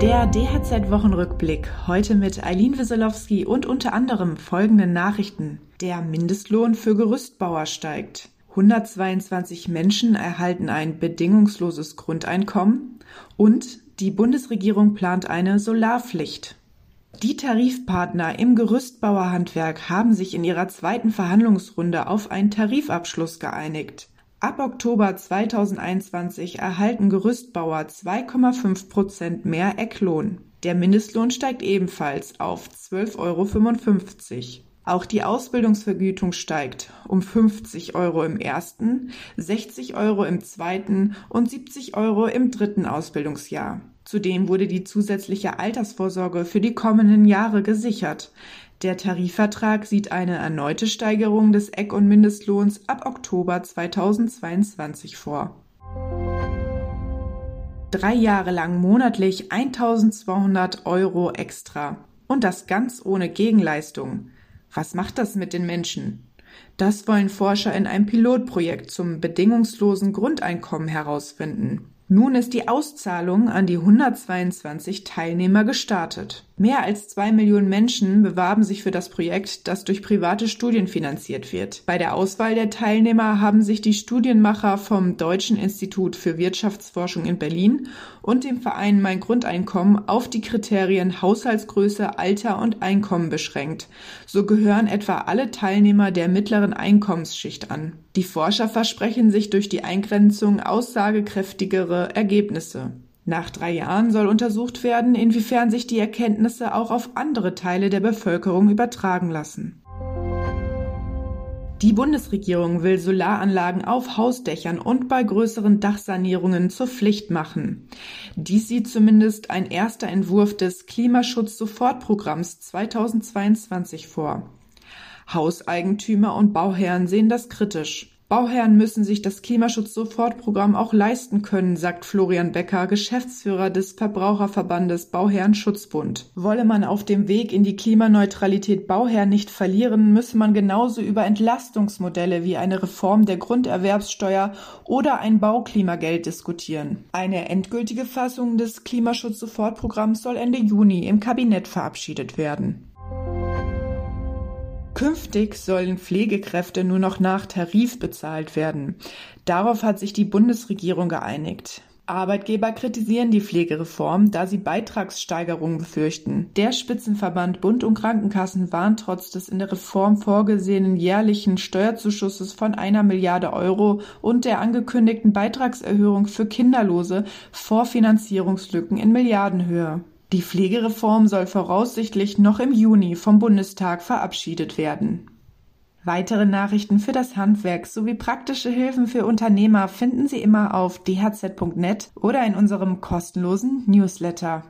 Der DHZ-Wochenrückblick. Heute mit Eileen Wieselowski und unter anderem folgenden Nachrichten. Der Mindestlohn für Gerüstbauer steigt. 122 Menschen erhalten ein bedingungsloses Grundeinkommen und die Bundesregierung plant eine Solarpflicht. Die Tarifpartner im Gerüstbauerhandwerk haben sich in ihrer zweiten Verhandlungsrunde auf einen Tarifabschluss geeinigt. Ab Oktober 2021 erhalten Gerüstbauer 2,5 Prozent mehr Ecklohn. Der Mindestlohn steigt ebenfalls auf 12,55 Euro. Auch die Ausbildungsvergütung steigt um 50 Euro im ersten, 60 Euro im zweiten und 70 Euro im dritten Ausbildungsjahr. Zudem wurde die zusätzliche Altersvorsorge für die kommenden Jahre gesichert. Der Tarifvertrag sieht eine erneute Steigerung des Eck- und Mindestlohns ab Oktober 2022 vor. Drei Jahre lang monatlich 1200 Euro extra. Und das ganz ohne Gegenleistung. Was macht das mit den Menschen? Das wollen Forscher in einem Pilotprojekt zum bedingungslosen Grundeinkommen herausfinden. Nun ist die Auszahlung an die 122 Teilnehmer gestartet. Mehr als zwei Millionen Menschen bewarben sich für das Projekt, das durch private Studien finanziert wird. Bei der Auswahl der Teilnehmer haben sich die Studienmacher vom Deutschen Institut für Wirtschaftsforschung in Berlin und dem Verein Mein Grundeinkommen auf die Kriterien Haushaltsgröße, Alter und Einkommen beschränkt. So gehören etwa alle Teilnehmer der mittleren Einkommensschicht an. Die Forscher versprechen sich durch die Eingrenzung aussagekräftigere Ergebnisse. Nach drei Jahren soll untersucht werden, inwiefern sich die Erkenntnisse auch auf andere Teile der Bevölkerung übertragen lassen. Die Bundesregierung will Solaranlagen auf Hausdächern und bei größeren Dachsanierungen zur Pflicht machen. Dies sieht zumindest ein erster Entwurf des Klimaschutz-Sofortprogramms 2022 vor. Hauseigentümer und Bauherren sehen das kritisch. Bauherren müssen sich das Klimaschutz-Sofortprogramm auch leisten können, sagt Florian Becker, Geschäftsführer des Verbraucherverbandes Bauherrenschutzbund. Wolle man auf dem Weg in die Klimaneutralität Bauherren nicht verlieren, müsse man genauso über Entlastungsmodelle wie eine Reform der Grunderwerbssteuer oder ein Bauklimageld diskutieren. Eine endgültige Fassung des Klimaschutz-Sofortprogramms soll Ende Juni im Kabinett verabschiedet werden. Künftig sollen Pflegekräfte nur noch nach Tarif bezahlt werden. Darauf hat sich die Bundesregierung geeinigt. Arbeitgeber kritisieren die Pflegereform, da sie Beitragssteigerungen befürchten. Der Spitzenverband Bund und Krankenkassen warnt trotz des in der Reform vorgesehenen jährlichen Steuerzuschusses von einer Milliarde Euro und der angekündigten Beitragserhöhung für Kinderlose vor Finanzierungslücken in Milliardenhöhe. Die Pflegereform soll voraussichtlich noch im Juni vom Bundestag verabschiedet werden. Weitere Nachrichten für das Handwerk sowie praktische Hilfen für Unternehmer finden Sie immer auf dhz.net oder in unserem kostenlosen Newsletter.